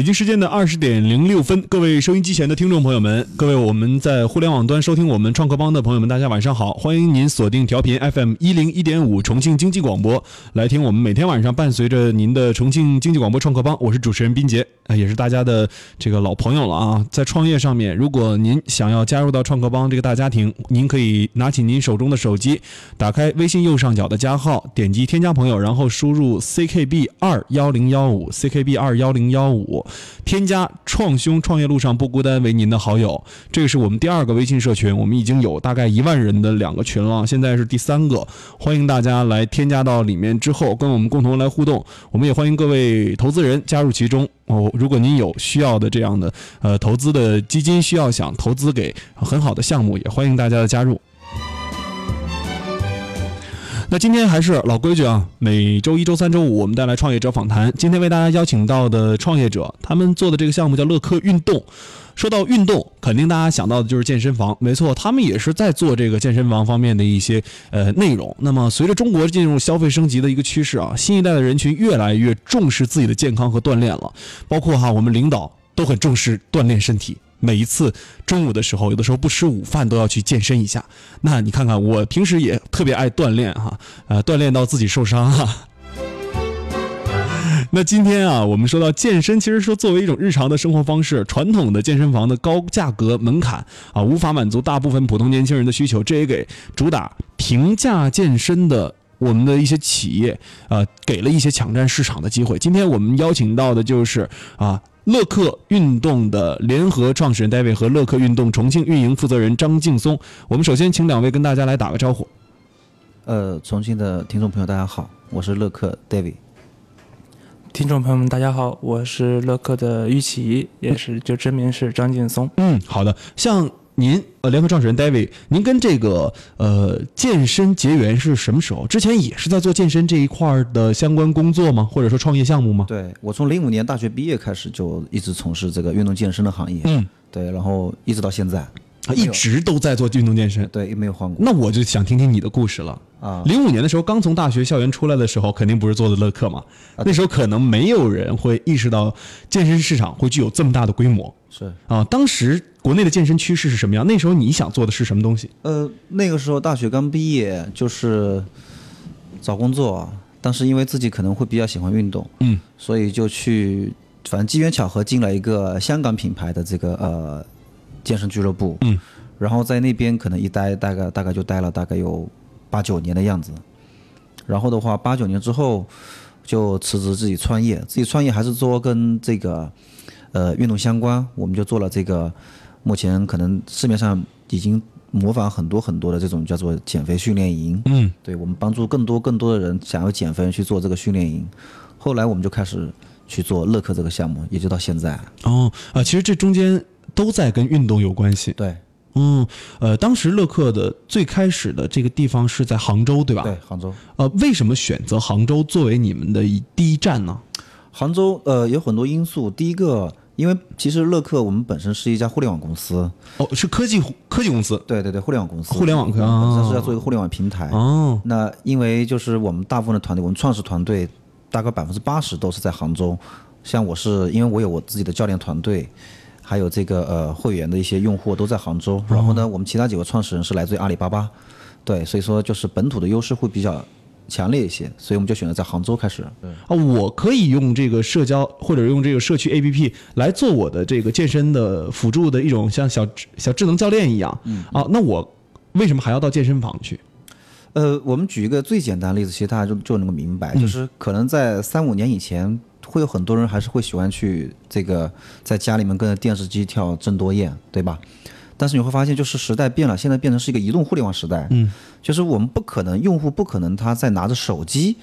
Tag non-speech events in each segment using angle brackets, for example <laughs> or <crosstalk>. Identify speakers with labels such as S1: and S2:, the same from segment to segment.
S1: 北京时间的二十点零六分，各位收音机前的听众朋友们，各位我们在互联网端收听我们创客帮的朋友们，大家晚上好！欢迎您锁定调频 FM 一零一点五重庆经济广播，来听我们每天晚上伴随着您的重庆经济广播创客帮。我是主持人斌杰，也是大家的这个老朋友了啊。在创业上面，如果您想要加入到创客帮这个大家庭，您可以拿起您手中的手机，打开微信右上角的加号，点击添加朋友，然后输入 ckb 二幺零幺五 ckb 二幺零幺五，添加创兄创业路上不孤单为您的好友。这个是我们第二个微信社群，我们已经有大概一万人的两个群了，现在是第三个，欢迎大家来添加到里面之后，跟我们共同来互动。我们也欢迎各位投资人加入其中哦。如果您有需要的这样的呃投资的基金，需要想投资给很好的项目，也欢迎大家的加入。那今天还是老规矩啊，每周一周三、周五我们带来创业者访谈。今天为大家邀请到的创业者，他们做的这个项目叫乐客运动。说到运动，肯定大家想到的就是健身房，没错，他们也是在做这个健身房方面的一些呃内容。那么随着中国进入消费升级的一个趋势啊，新一代的人群越来越重视自己的健康和锻炼了，包括哈我们领导都很重视锻炼身体。每一次中午的时候，有的时候不吃午饭都要去健身一下。那你看看，我平时也特别爱锻炼哈，呃，锻炼到自己受伤哈。<laughs> 那今天啊，我们说到健身，其实说作为一种日常的生活方式，传统的健身房的高价格门槛啊，无法满足大部分普通年轻人的需求，这也给主打平价健身的我们的一些企业啊，给了一些抢占市场的机会。今天我们邀请到的就是啊。乐客运动的联合创始人 David 和乐客运动重庆运营负责人张劲松，我们首先请两位跟大家来打个招呼。
S2: 呃，重庆的听众朋友大家好，我是乐客 David。
S3: 听众朋友们大家好，我是乐客的玉琪，也是就真名是张劲松。
S1: 嗯，好的，像。您呃，联合创始人 David，您跟这个呃健身结缘是什么时候？之前也是在做健身这一块的相关工作吗？或者说创业项目吗？
S2: 对我从零五年大学毕业开始就一直从事这个运动健身的行业，
S1: 嗯，
S2: 对，然后一直到现在，
S1: 一直都在做运动健身，
S2: 对，也没有换过。
S1: 那我就想听听你的故事了
S2: 啊！
S1: 零五年的时候刚从大学校园出来的时候，肯定不是做的乐客嘛，那时候可能没有人会意识到健身市场会具有这么大的规模。
S2: 是
S1: 啊，当时国内的健身趋势是什么样？那时候你想做的是什么东西？
S2: 呃，那个时候大学刚毕业，就是找工作，但是因为自己可能会比较喜欢运动，
S1: 嗯，
S2: 所以就去，反正机缘巧合进了一个香港品牌的这个呃健身俱乐部，
S1: 嗯，
S2: 然后在那边可能一待大概大概就待了大概有八九年的样子，然后的话八九年之后就辞职自己创业，自己创业还是做跟这个。呃，运动相关，我们就做了这个，目前可能市面上已经模仿很多很多的这种叫做减肥训练营。
S1: 嗯，
S2: 对，我们帮助更多更多的人想要减肥去做这个训练营。后来我们就开始去做乐客这个项目，也就到现在。
S1: 哦，啊，其实这中间都在跟运动有关系。
S2: 对，
S1: 嗯，呃，当时乐客的最开始的这个地方是在杭州，对吧？
S2: 对，杭州。
S1: 呃，为什么选择杭州作为你们的第一站呢？
S2: 杭州，呃，有很多因素。第一个。因为其实乐客我们本身是一家互联网公司，
S1: 哦，是科技科技公司，
S2: 对对对，互联网公司，
S1: 互联网
S2: 本身是要做一个互联网平台。
S1: 哦，
S2: 那因为就是我们大部分的团队，我们创始团队大概百分之八十都是在杭州。像我是因为我有我自己的教练团队，还有这个呃会员的一些用户都在杭州。然后呢，我们其他几个创始人是来自于阿里巴巴，对，所以说就是本土的优势会比较。强烈一些，所以我们就选择在杭州开始。
S1: 啊，我可以用这个社交或者用这个社区 APP 来做我的这个健身的辅助的一种像小小智能教练一样。
S2: 嗯。
S1: 啊，那我为什么还要到健身房去？
S2: 呃，我们举一个最简单的例子，其实大家就就能够明白，就是可能在三五年以前，会有很多人还是会喜欢去这个在家里面跟着电视机跳郑多燕，对吧？但是你会发现，就是时代变了，现在变成是一个移动互联网时代。
S1: 嗯，
S2: 就是我们不可能，用户不可能他在拿着手机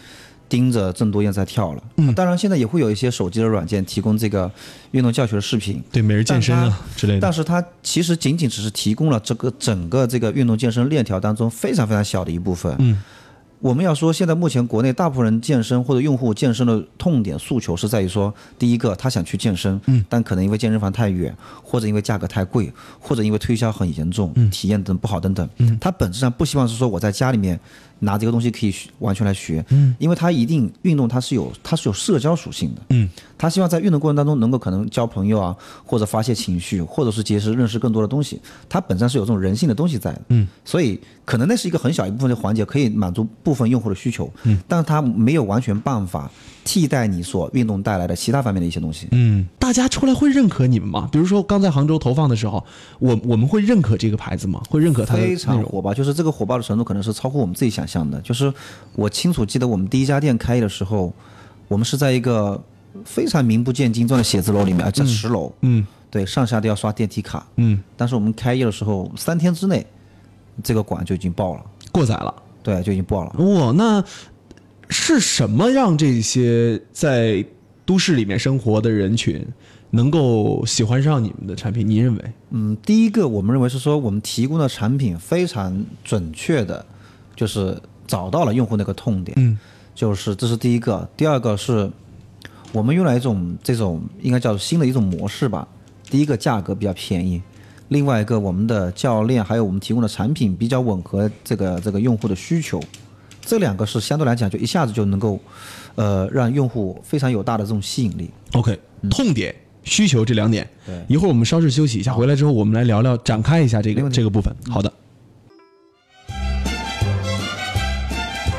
S2: 盯着郑多燕在跳了。
S1: 嗯，
S2: 当然现在也会有一些手机的软件提供这个运动教学的视频，
S1: 对每日健身啊之类的。
S2: 但是它其实仅仅只是提供了这个整个这个运动健身链条当中非常非常小的一部分。
S1: 嗯，
S2: 我们要说，现在目前国内大部分人健身或者用户健身的痛点诉求是在于说，第一个他想去健身，嗯，但可能因为健身房太远，或者因为价格太贵，或者因为推销很严重，体验等不好等等，嗯，他本质上不希望是说我在家里面拿这个东西可以学完全来学，嗯，因为他一定运动它是有它是有社交属性的，
S1: 嗯，
S2: 他希望在运动过程当中能够可能交朋友啊，或者发泄情绪，或者是结识认识更多的东西，它本身是有这种人性的东西在的，
S1: 嗯，
S2: 所以可能那是一个很小一部分的环节，可以满足部分用户的需求，嗯，但是它没有完全办法替代你所运动带来的其他方面的一些东西，
S1: 嗯，大家出来会认可你们吗？比如说刚在杭州投放的时候，我我们会认可这个牌子吗？会认可它的
S2: 非？常火爆，就是这个火爆的程度可能是超乎我们自己想象的。就是我清楚记得我们第一家店开业的时候，我们是在一个非常名不见经传的写字楼里面，啊，在十楼，
S1: 嗯
S2: 对，上下都要刷电梯卡。
S1: 嗯，
S2: 但是我们开业的时候，三天之内，这个馆就已经爆了，
S1: 过载了。
S2: 对，就已经爆了。
S1: 哇，那是什么让这些在都市里面生活的人群能够喜欢上你们的产品？你认为？
S2: 嗯，第一个我们认为是说我们提供的产品非常准确的，就是找到了用户那个痛点，
S1: 嗯，
S2: 就是这是第一个。第二个是我们用了一种这种应该叫做新的一种模式吧。第一个价格比较便宜，另外一个我们的教练还有我们提供的产品比较吻合这个这个用户的需求，这两个是相对来讲就一下子就能够，呃，让用户非常有大的这种吸引力。
S1: OK，痛点、需求这两点。
S2: 对
S1: 一会儿我们稍事休息一下，回来之后我们来聊聊，展开一下这个这个部分。好的。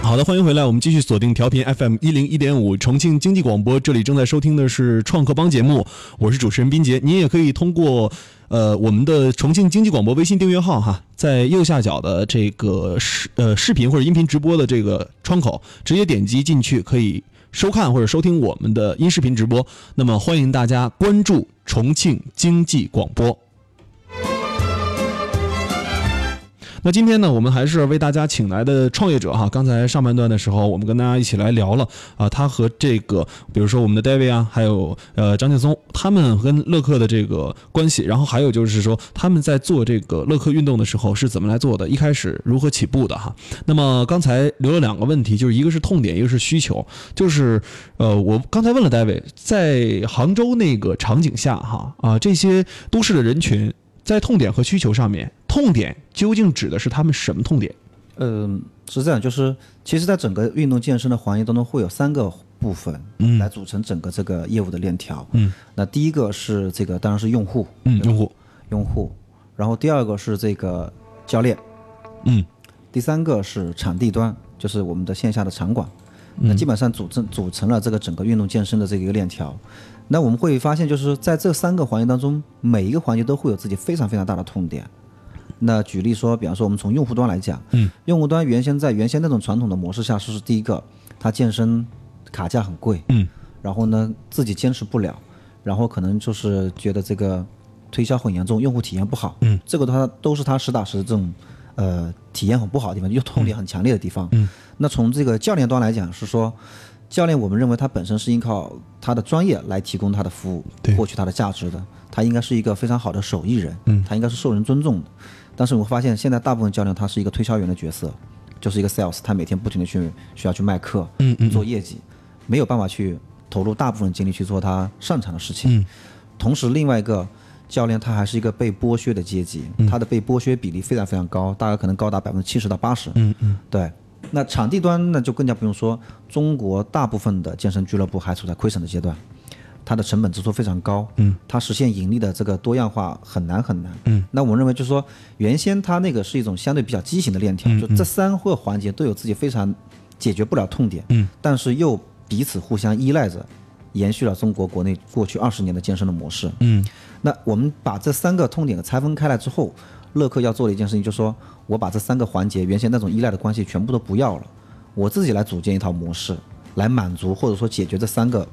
S1: 好的，欢迎回来，我们继续锁定调频 FM 一零一点五重庆经济广播，这里正在收听的是创客帮节目，我是主持人斌杰。您也可以通过呃我们的重庆经济广播微信订阅号哈，在右下角的这个视呃视频或者音频直播的这个窗口，直接点击进去可以收看或者收听我们的音视频直播。那么欢迎大家关注重庆经济广播。那今天呢，我们还是为大家请来的创业者哈。刚才上半段的时候，我们跟大家一起来聊了啊，他和这个，比如说我们的 David 啊，还有呃张劲松，他们跟乐客的这个关系，然后还有就是说他们在做这个乐客运动的时候是怎么来做的，一开始如何起步的哈。那么刚才留了两个问题，就是一个是痛点，一个是需求，就是呃，我刚才问了 David，在杭州那个场景下哈啊，这些都市的人群在痛点和需求上面，痛点究竟指的是他们什么痛点？
S2: 嗯，是这样，就是其实，在整个运动健身的行业当中，会有三个部分，
S1: 嗯
S2: 来组成整个这个业务的链条。
S1: 嗯，
S2: 那第一个是这个，当然是用户，
S1: 嗯，用户，
S2: 用户，然后第二个是这个教练，
S1: 嗯
S2: 第三个是场地端，就是我们的线下的场馆。
S1: 嗯
S2: 那基本上组成组成了这个整个运动健身的这个一个链条。那我们会发现，就是在这三个环节当中，每一个环节都会有自己非常非常大的痛点。那举例说，比方说我们从用户端来讲，
S1: 嗯，
S2: 用户端原先在原先那种传统的模式下，是第一个，他健身卡价很贵，
S1: 嗯，
S2: 然后呢自己坚持不了，然后可能就是觉得这个推销很严重，用户体验不好，
S1: 嗯，
S2: 这个的话都是他实打实的这种呃体验很不好的地方，又痛点很强烈的地方，
S1: 嗯，
S2: 那从这个教练端来讲是说。教练，我们认为他本身是依靠他的专业来提供他的服务
S1: 对，
S2: 获取他的价值的。他应该是一个非常好的手艺人，
S1: 嗯
S2: 他应该是受人尊重的。但是我们发现现在大部分教练他是一个推销员的角色，就是一个 sales，他每天不停的去需要去卖课，
S1: 嗯嗯
S2: 做业绩，没有办法去投入大部分精力去做他擅长的事情。
S1: 嗯
S2: 同时，另外一个教练他还是一个被剥削的阶级，他的被剥削比例非常非常高，大概可能高达百分之七十到八十。
S1: 嗯嗯
S2: 对，那场地端那就更加不用说，中国大部分的健身俱乐部还处在亏损的阶段，它的成本支出非常高，
S1: 嗯，
S2: 它实现盈利的这个多样化很难很难，
S1: 嗯，
S2: 那我们认为就是说，原先它那个是一种相对比较畸形的链条，就这三个环节都有自己非常解决不了痛点，
S1: 嗯，
S2: 但是又彼此互相依赖着，延续了中国国内过去二十年的健身的模式，
S1: 嗯。
S2: 那我们把这三个痛点拆分开来之后，乐客要做的一件事情，就是说我把这三个环节原先那种依赖的关系全部都不要了，我自己来组建一套模式，来满足或者说解决这三个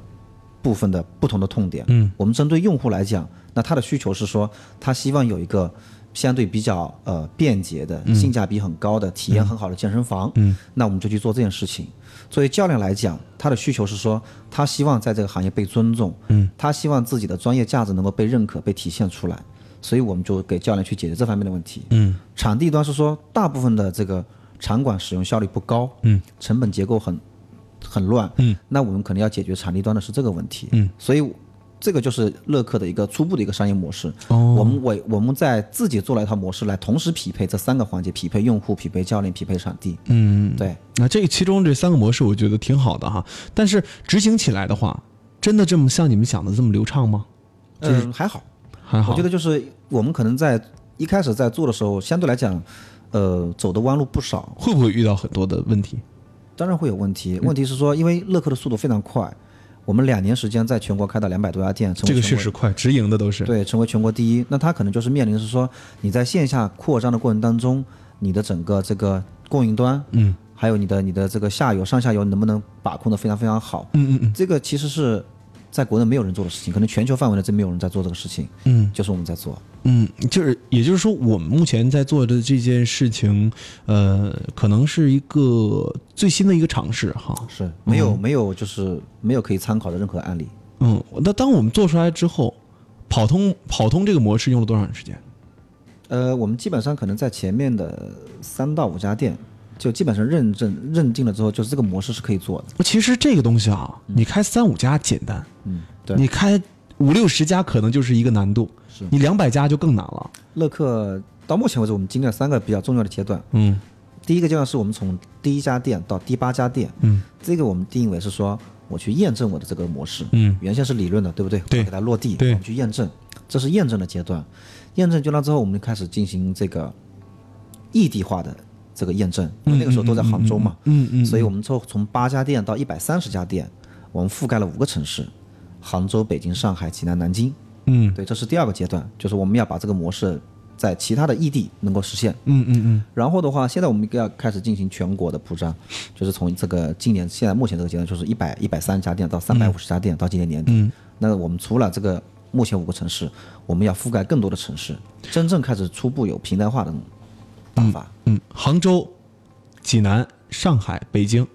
S2: 部分的不同的痛点。
S1: 嗯，
S2: 我们针对用户来讲，那他的需求是说，他希望有一个相对比较呃便捷的、性价比很高的、体验很好的健身房。
S1: 嗯，
S2: 那我们就去做这件事情。作为教练来讲，他的需求是说，他希望在这个行业被尊重，
S1: 嗯，
S2: 他希望自己的专业价值能够被认可、被体现出来，所以我们就给教练去解决这方面的问题。
S1: 嗯。
S2: 场地端是说，大部分的这个场馆使用效率不高，
S1: 嗯，
S2: 成本结构很很乱，
S1: 嗯，
S2: 那我们可能要解决场地端的是这个问题，
S1: 嗯，
S2: 所以这个就是乐客的一个初步的一个商业模式。
S1: 哦
S2: 我们为我们在自己做了一套模式来同时匹配这三个环节：匹配用户、匹配教练、匹配场地。
S1: 嗯，
S2: 对，
S1: 那这个其中这三个模式，我觉得挺好的哈。但是执行起来的话，真的这么像你们想的这么流畅吗？
S2: 嗯，还好，
S1: 还好，
S2: 我觉得就是我们可能在一开始在做的时候，相对来讲，呃，走的弯路不少，
S1: 会不会遇到很多的问题？
S2: 当然会有问题。问题是说，因为乐客的速度非常快，我们两年时间在全国开到两百多家店，成为
S1: 这个确实快，直营的都是。
S2: 对，成为全国第一。那它可能就是面临的是说，你在线下扩张的过程当中，你的整个这个供应端，
S1: 嗯，
S2: 还有你的你的这个下游、上下游能不能把控的非常非常好？
S1: 嗯嗯嗯
S2: 这个其实是在国内没有人做的事情，可能全球范围内真没有人在做这个事情，
S1: 嗯
S2: 就是我们在做。
S1: 嗯，就是也就是说，我们目前在做的这件事情，呃，可能是一个最新的一个尝试哈。
S2: 是没有、没有就是没有可以参考的任何案例。
S1: 嗯，那当我们做出来之后，跑通跑通这个模式用了多长时间？
S2: 呃，我们基本上可能在前面的三到五家店，就基本上认证认定了之后，就是这个模式是可以做的。
S1: 其实这个东西啊，你开三五家简单，
S2: 嗯，对。
S1: 你开五六十家可能就是一个难度，
S2: 是
S1: 你两百家就更难了。
S2: 乐客到目前为止，我们经历了三个比较重要的阶段。
S1: 嗯
S2: 第一个阶段是我们从第一家店到第八家店，
S1: 嗯
S2: 这个我们定义为是说我去验证我的这个模式。
S1: 嗯
S2: 原先是理论的，对不对？
S1: 对
S2: 我给它落地，
S1: 对
S2: 我们去验证，这是验证的阶段。验证阶段之后，我们就开始进行这个异地化的这个验证，因为那个时候都在杭州嘛，
S1: 嗯嗯，
S2: 所以我们从从八家店到一百三十家店，我们覆盖了五个城市：杭州、北京、上海、济南、南京。
S1: 嗯
S2: 对，这是第二个阶段，就是我们要把这个模式在其他的异地能够实现。
S1: 嗯嗯嗯
S2: 然后的话，现在我们要开始进行全国的铺张，就是从这个今年现在目前这个阶段，就是一百一百三十家店到三百五十家店，到今年年底。
S1: 嗯
S2: 那我们除了这个目前五个城市，我们要覆盖更多的城市，真正开始初步有平台化的那种打法。
S1: 嗯，杭州、济南、上海、北京，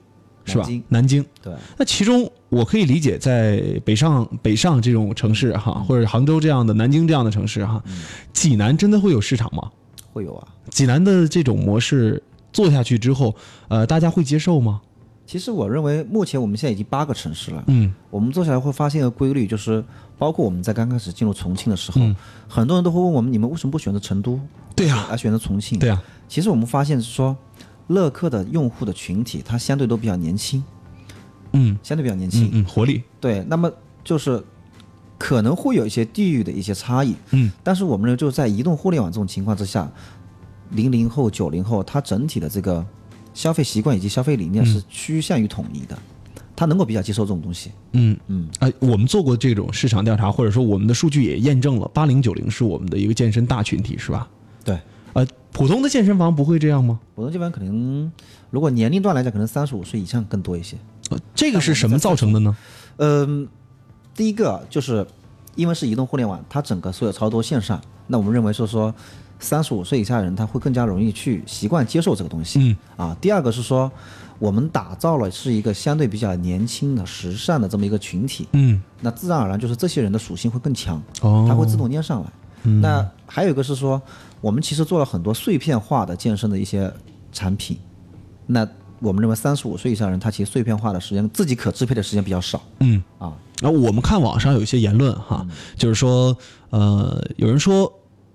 S1: 是吧
S2: 南京？
S1: 南京。
S2: 对，
S1: 那其中我可以理解，在北上北上这种城市哈，或者杭州这样的、南京这样的城市哈，济南真的会有市场吗？
S2: 会有啊。
S1: 济南的这种模式做下去之后，呃，大家会接受吗？
S2: 其实我认为，目前我们现在已经八个城市了。
S1: 嗯。
S2: 我们做下来会发现一个规律，就是包括我们在刚开始进入重庆的时候，
S1: 嗯。
S2: 很多人都会问我们：你们为什么不选择成都，
S1: 对呀
S2: 而选择重庆？
S1: 对呀、
S2: 其实我们发现是说，乐客的用户的群体，它相对都比较年轻，
S1: 嗯。
S2: 相对比较年轻。
S1: 嗯嗯，活力，
S2: 对，那么就是可能会有一些地域的一些差异，
S1: 嗯，
S2: 但是我们呢，就是在移动互联网这种情况之下，零零后、九零后，它整体的这个消费习惯以及消费理念是趋向于统一的，他能够比较接受这种东西。
S1: 嗯
S2: 嗯，
S1: 哎，我们做过这种市场调查，或者说我们的数据也验证了，八零九零是我们的一个健身大群体，是吧？
S2: 对，
S1: 呃，普通的健身房不会这样吗？
S2: 普通健身房可能，如果年龄段来讲，可能三十五岁以上更多一些。
S1: 呃，这个是什么造成的呢？
S2: 嗯，第一个就是因为是移动互联网，它整个所有操作线上，那我们认为说说三十五岁以下的人他会更加容易去习惯接受这个东西。
S1: 嗯
S2: 啊，第二个是说我们打造了是一个相对比较年轻的、时尚的这么一个群体，
S1: 嗯，
S2: 那自然而然就是这些人的属性会更强，
S1: 哦，
S2: 它会自动粘上来。那还有一个是说，我们其实做了很多碎片化的健身的一些产品，那我们认为三十五岁以上人他其实碎片化的时间自己可支配的时间比较少
S1: 嗯。
S2: 啊。
S1: 然后我们看网上有一些言论哈，就是说，呃，有人说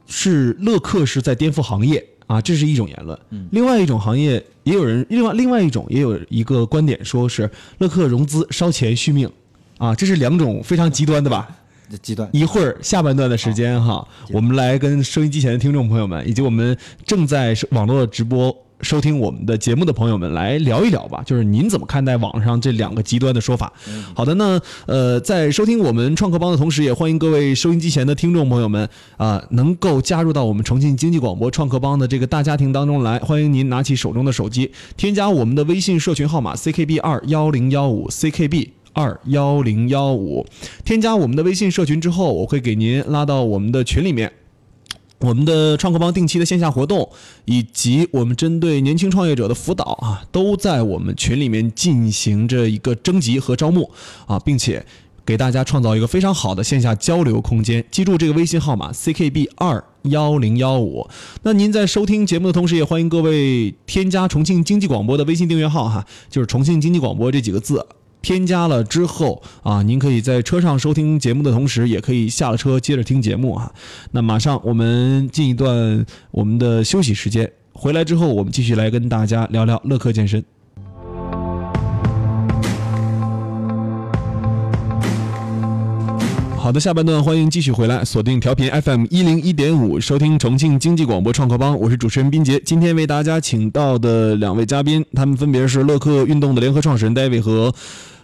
S1: 是乐客是在颠覆行业啊，这是一种言论。另外一种行业也有人，另外另外一种也有一个观点，说是乐客融资烧钱续命啊，这是两种非常极端的吧？<laughs>
S2: 极端
S1: 一会儿下半段的时间哈，我们来跟收音机前的听众朋友们，以及我们正在网络直播收听我们的节目的朋友们来聊一聊吧。就是您怎么看待网上这两个极端的说法？好的，那呃，在收听我们创客帮的同时，也欢迎各位收音机前的听众朋友们啊、能够加入到我们重庆经济广播创客帮的这个大家庭当中来。欢迎您拿起手中的手机，添加我们的微信社群号码 CKB 二幺零幺五 CKB。二幺零幺五，添加我们的微信社群之后，我会给您拉到我们的群里面。我们的创客帮定期的线下活动，以及我们针对年轻创业者的辅导啊，都在我们群里面进行着一个征集和招募啊，并且给大家创造一个非常好的线下交流空间。记住这个微信号码 ckb 二幺零幺五。那您在收听节目的同时，也欢迎各位添加重庆经济广播的微信订阅号哈，就是重庆经济广播这几个字。添加了之后啊，您可以在车上收听节目的同时，也可以下了车接着听节目啊。那马上我们进一段我们的休息时间，回来之后我们继续来跟大家聊聊乐客健身。好的，下半段欢迎继续回来，锁定调频 FM 一零一点五，收听重庆经济广播创客帮，我是主持人斌杰。今天为大家请到的两位嘉宾，他们分别是乐客运动的联合创始人 David 和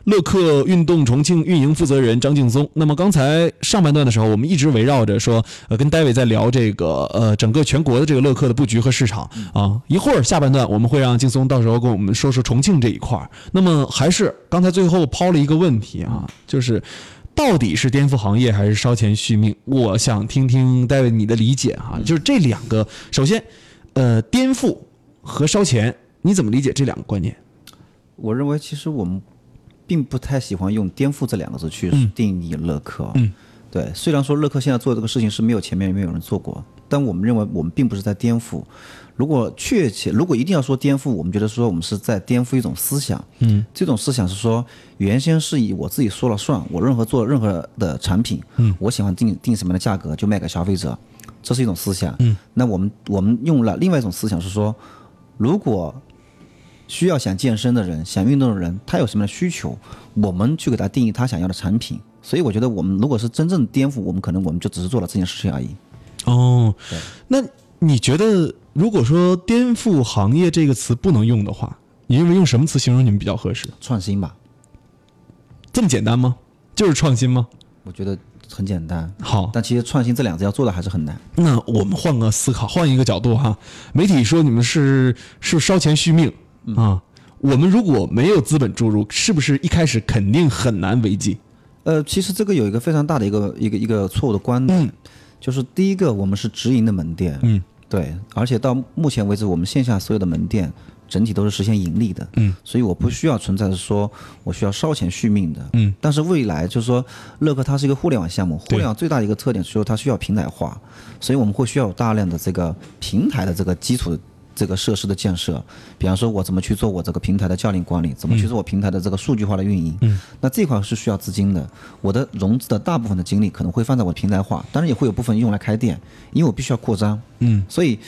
S1: 乐客运动重庆运营负责人张劲松。那么刚才上半段的时候，我们一直围绕着说，呃，跟 David 在聊这个呃整个全国的这个乐客的布局和市场啊。一会儿下半段我们会让劲松到时候跟我们说说重庆这一块儿。那么还是刚才最后抛了一个问题啊，就是。到底是颠覆行业还是烧钱续命？我想听听戴维你的理解哈，就是这两个，首先，呃，颠覆和烧钱，你怎么理解这两个观念？
S2: 我认为其实我们并不太喜欢用“颠覆”这两个字去定义乐客。
S1: 嗯，
S2: 对，虽然说乐客现在做这个事情是没有前面没有人做过，但我们认为我们并不是在颠覆。如果确切，如果一定要说颠覆，我们觉得说我们是在颠覆一种思想。
S1: 嗯，
S2: 这种思想是说，原先是以我自己说了算，我任何做任何的产品，
S1: 嗯，
S2: 我喜欢定定什么样的价格就卖给消费者，这是一种思想。
S1: 嗯，
S2: 那我们我们用了另外一种思想是说，如果需要想健身的人、想运动的人，他有什么样的需求，我们去给他定义他想要的产品。所以我觉得，我们如果是真正颠覆，我们可能我们就只是做了这件事情而已。
S1: 哦
S2: 对，
S1: 那你觉得如果说颠覆行业这个词不能用的话，你认为用什么词形容你们比较合适？
S2: 创新吧，
S1: 这么简单吗？就是创新吗？
S2: 我觉得很简单。
S1: 好，
S2: 但其实创新这两个字要做的还是很难。
S1: 那我们换个思考，换一个角度哈。媒体说你们是是烧钱续命啊，我们如果没有资本注入，是不是一开始肯定很难为继？
S2: 呃，其实这个有一个非常大的一个一个一个错误的观点，就是第一个，我们是直营的门店，
S1: 嗯，
S2: 对，而且到目前为止，我们线下所有的门店整体都是实现盈利的，
S1: 嗯，
S2: 所以我不需要存在着说我需要烧钱续命的，
S1: 嗯，
S2: 但是未来就是说，乐客它是一个互联网项目，互联网最大的一个特点就是说它需要平台化，所以我们会需要有大量的这个平台的这个基础的这个设施的建设，比方说我怎么去做我这个平台的教练管理，怎么去做我平台的这个数据化的运营，
S1: 嗯，
S2: 那这块是需要资金的。我的融资的大部分的精力可能会放在我的平台化，当然也会有部分用来开店，因为我必须要扩张，
S1: 嗯，
S2: 所以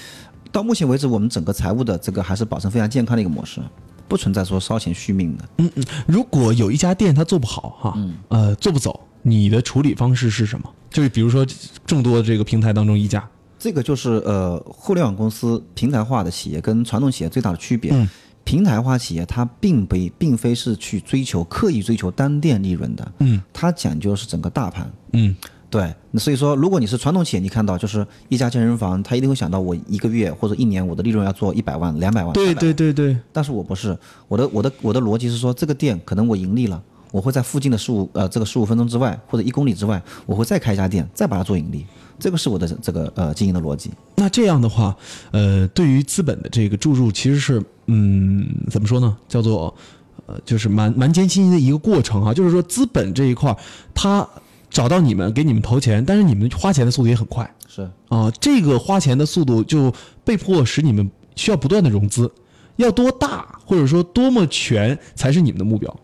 S2: 到目前为止，我们整个财务的这个还是保持非常健康的一个模式，不存在说烧钱续命的。
S1: 嗯嗯如果有一家店它做不好哈，呃，做不走，你的处理方式是什么？就是比如说众多的这个平台当中一家，
S2: 这个就是呃，互联网公司平台化的企业跟传统企业最大的区别。
S1: 嗯
S2: 平台化企业它并非并非是去追求刻意追求单店利润的，
S1: 嗯
S2: 它讲究的是整个大盘。
S1: 嗯
S2: 对，那所以说，如果你是传统企业，你看到就是一家健身房，他一定会想到我一个月或者一年我的利润要做一百万、两百万。
S1: 对
S2: 300万
S1: 对对对，
S2: 但是我不是，我的我的我的逻辑是说，这个店可能我盈利了，我会在附近的十五呃这个十五分钟之外或者一公里之外，我会再开一家店，再把它做盈利，这个是我的这个呃经营的逻辑。
S1: 那这样的话，呃，对于资本的这个注入，其实是嗯，怎么说呢？叫做呃，就是蛮蛮艰辛的一个过程啊。就是说，资本这一块儿，他找到你们，给你们投钱，但是你们花钱的速度也很快
S2: 是
S1: 啊。这个花钱的速度就被迫使你们需要不断的融资，要多大或者说多么全才是你们的目标？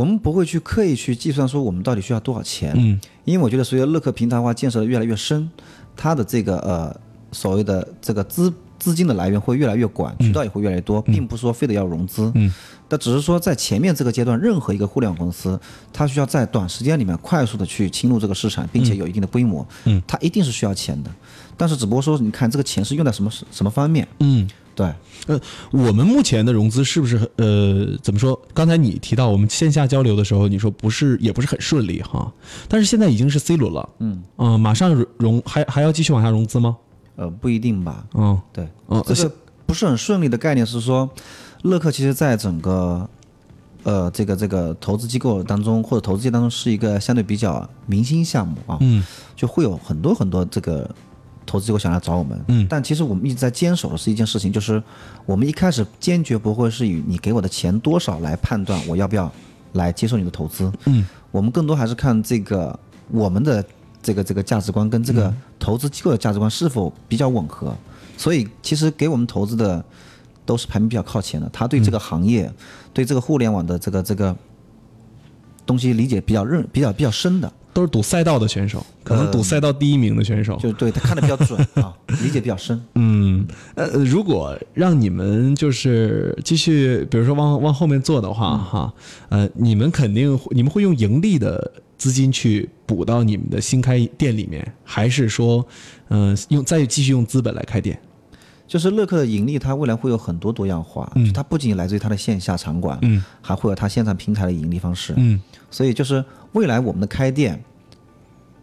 S2: 我们不会去刻意去计算说我们到底需要多少钱，
S1: 嗯。
S2: 因为我觉得随着乐客平台化建设的越来越深，它的这个呃所谓的这个资资金的来源会越来越广，渠道也会越来越多，并不是说非得要融资，
S1: 嗯，
S2: 但只是说在前面这个阶段，任何一个互联网公司，它需要在短时间里面快速的去侵入这个市场，并且有一定的规模，
S1: 嗯，
S2: 它一定是需要钱的，但是只不过说你看这个钱是用在什么什么方面，
S1: 嗯。
S2: 对，
S1: 呃，我们目前的融资是不是呃怎么说？刚才你提到我们线下交流的时候，你说不是也不是很顺利哈，但是现在已经是 C 轮了，
S2: 嗯。
S1: 嗯、马上融融还还要继续往下融资吗？
S2: 呃，不一定吧，
S1: 嗯。
S2: 对，
S1: 嗯，
S2: 这个不是很顺利的概念是说，乐客其实在整个呃这个这个投资机构当中或者投资界当中是一个相对比较明星项目啊，
S1: 嗯。
S2: 就会有很多很多这个投资机构想来找我们，
S1: 嗯。
S2: 但其实我们一直在坚守的是一件事情，就是我们一开始坚决不会是以你给我的钱多少来判断我要不要来接受你的投资，
S1: 嗯。
S2: 我们更多还是看这个我们的这个这个价值观跟这个投资机构的价值观是否比较吻合。所以其实给我们投资的都是排名比较靠前的，他对这个行业、对这个互联网的这个这个东西理解比较认比较比较深的，
S1: 都是赌赛道的选手，可能赌赛道第一名的选手。
S2: 就对他看的比较准 <laughs> 啊，理解比较深。
S1: 嗯，呃，如果让你们就是继续，比如说往往后面做的话，哈，呃，你们肯定你们会用盈利的资金去补到你们的新开店里面，还是说，嗯、用再继续用资本来开店？
S2: 就是乐客的盈利，它未来会有很多多样化，就它不仅来自于它的线下场馆，
S1: 嗯，
S2: 还会有它线上平台的盈利方式，
S1: 嗯。
S2: 所以就是未来我们的开店，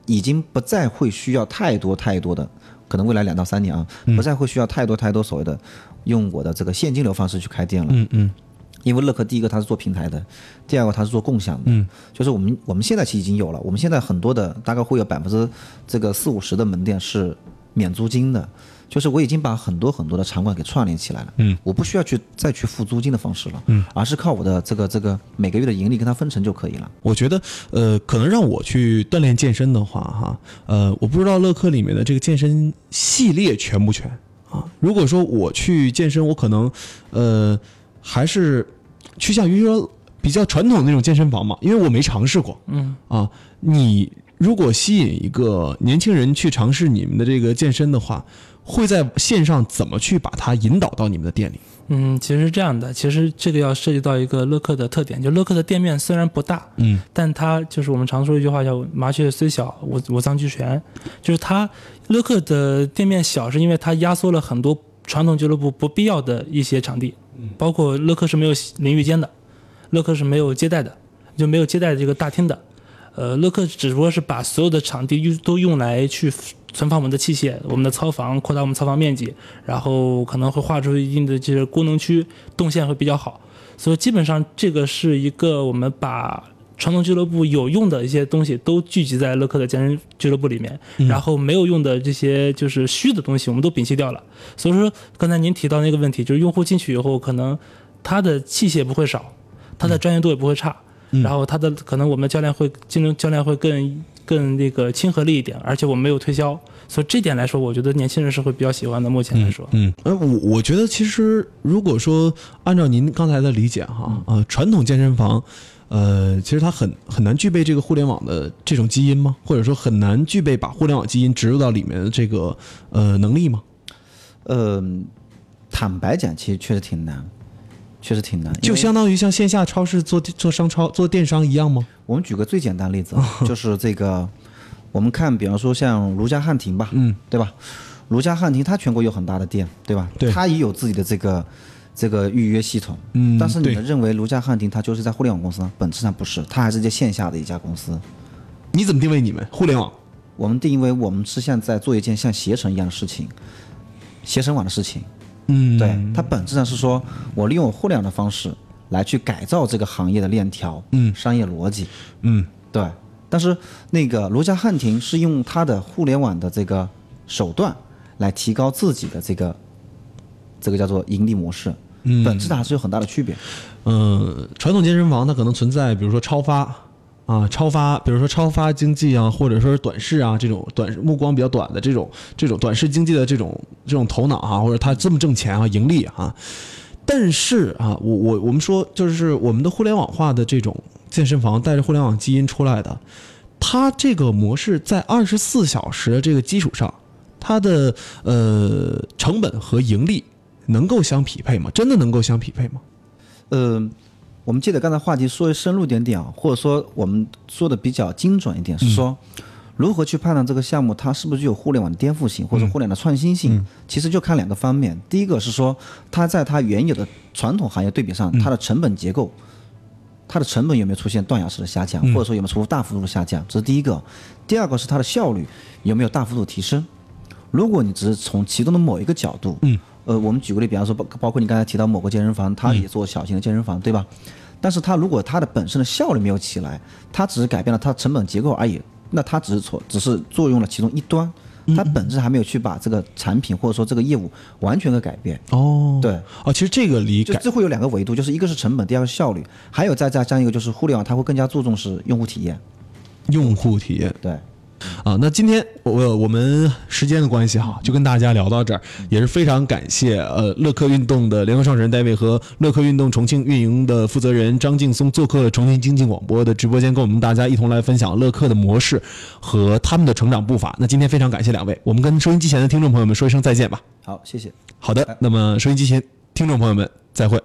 S2: 已经不再会需要太多太多的，可能未来两到三年啊，不再会需要太多太多所谓的用我的这个现金流方式去开店了，
S1: 嗯嗯。
S2: 因为乐客第一个它是做平台的，第二个它是做共享的，
S1: 嗯，
S2: 就是我们我们现在其实已经有了，我们现在很多的大概会有百分之这个四五十的门店是免租金的，就是我已经把很多很多的场馆给串联起来了，
S1: 嗯，
S2: 我不需要去再去付租金的方式了，嗯，而是靠我的这个这个每个月的盈利跟它分成就可以了。
S1: 我觉得，呃，可能让我去锻炼健身的话，哈，呃，我不知道乐客里面的这个健身系列全不全啊？如果说我去健身，我可能，呃，还是趋向于说比较传统的那种健身房嘛，因为我没尝试过。
S3: 嗯
S1: 啊，你如果吸引一个年轻人去尝试你们的这个健身的话，会在线上怎么去把他引导到你们的店里？
S3: 嗯，其实是这样的，其实这个要涉及到一个乐客的特点，就乐客的店面虽然不大，
S1: 嗯
S3: 但它就是我们常说一句话叫“麻雀虽小，五五脏俱全”，就是它乐客的店面小，是因为它压缩了很多传统俱乐部不必要的一些场地，包括乐客是没有淋浴间的，乐客是没有接待的，就没有接待这个大厅的。呃，乐客只不过是把所有的场地用都用来去存放我们的器械，我们的操房，扩大我们操房面积，然后可能会划出一定的这些功能区，动线会比较好。所以基本上这个是一个我们把传统俱乐部有用的一些东西都聚集在乐客的健身俱乐部里面，然后没有用的这些就是虚的东西我们都摒弃掉了。所以说刚才您提到那个问题，就是用户进去以后，可能他的器械不会少，他的专业度也不会差，然后他的可能我们的教练会竞争教练会更更那个亲和力一点，而且我们没有推销，所以这点来说，我觉得年轻人是会比较喜欢的。目前来说，
S1: 嗯，呃，我我觉得其实如果说按照您刚才的理解哈，呃，传统健身房，呃，其实它很很难具备这个互联网的这种基因吗？或者说很难具备把互联网基因植入到里面的这个呃能力吗？
S2: 呃，坦白讲，其实确实挺难，确实挺难。
S1: 就相当于像线下超市做做商超做电商一样吗？
S2: 我们举个最简单的例子啊，就是这个，我们看，比方说像如家汉庭吧，
S1: 嗯，
S2: 对吧？如家汉庭它全国有很大的店，对吧？
S1: 对
S2: 它也有自己的这个这个预约系统，
S1: 嗯
S2: 但是你们认为如家汉庭它就是在互联网公司吗？本质上不是，它还是在线下的一家公司。
S1: 你怎么定位你们互联网？
S2: 我们定为我们是像在做一件像携程一样的事情，携程网的事情。
S1: 嗯，
S2: 对，它本质上是说我利用互联网的方式来去改造这个行业的链条，
S1: 嗯
S2: 商业逻辑。
S1: 嗯
S2: 对，但是那个罗家汉庭是用他的互联网的这个手段来提高自己的这个这个叫做盈利模式，
S1: 嗯
S2: 本质上还是有很大的区别。
S1: 呃，传统健身房它可能存在，比如说超发啊，超发，比如说超发经济啊，或者说是短视啊这种短目光比较短的这种这种短视经济的这种这种头脑啊，或者他这么挣钱啊，盈利啊。但是啊，我我我们说就是我们的互联网化的这种健身房带着互联网基因出来的，它这个模式在二十四小时的这个基础上，它的呃成本和盈利能够相匹配吗？真的能够相匹配吗？
S2: 呃，我们记得刚才话题说深入点点啊，或者说我们说的比较精准一点，是说如何去判断这个项目它是不是具有互联网的颠覆性或者互联网的创新性？其实就看两个方面，第一个是说它在它原有的传统行业对比上，它的成本结构。它的成本有没有出现断崖式的下降，或者说有没有出大幅度的下降？这是第一个。第二个是它的效率有没有大幅度提升？如果你只是从其中的某一个角度，
S1: 嗯，
S2: 呃，我们举个例，比方说包包括你刚才提到某个健身房，它也做小型的健身房，对吧？但是它如果它的本身的效率没有起来，它只是改变了它成本结构而已，那它只是错，只是作用了其中一端，它本质还没有去把这个产品或者说这个业务完全的改变。
S1: 哦，
S2: 对，
S1: 哦，其实这个离
S2: 这会有两个维度，就是一个是成本，第二个是效率，还有再再加一个就是互联网，它会更加注重是用户体验。
S1: 用户体验
S2: 对，
S1: 啊。那今天我我们时间的关系哈，就跟大家聊到这儿，也是非常感谢呃乐客运动的联合创始人戴维和乐客运动重庆运营的负责人张劲松做客重庆经济广播的直播间，跟我们大家一同来分享乐客的模式和他们的成长步伐。那今天非常感谢两位，我们跟收音机前的听众朋友们说一声再见吧。
S2: 好，谢谢。
S1: 好的，那么收音机前听众朋友们再会。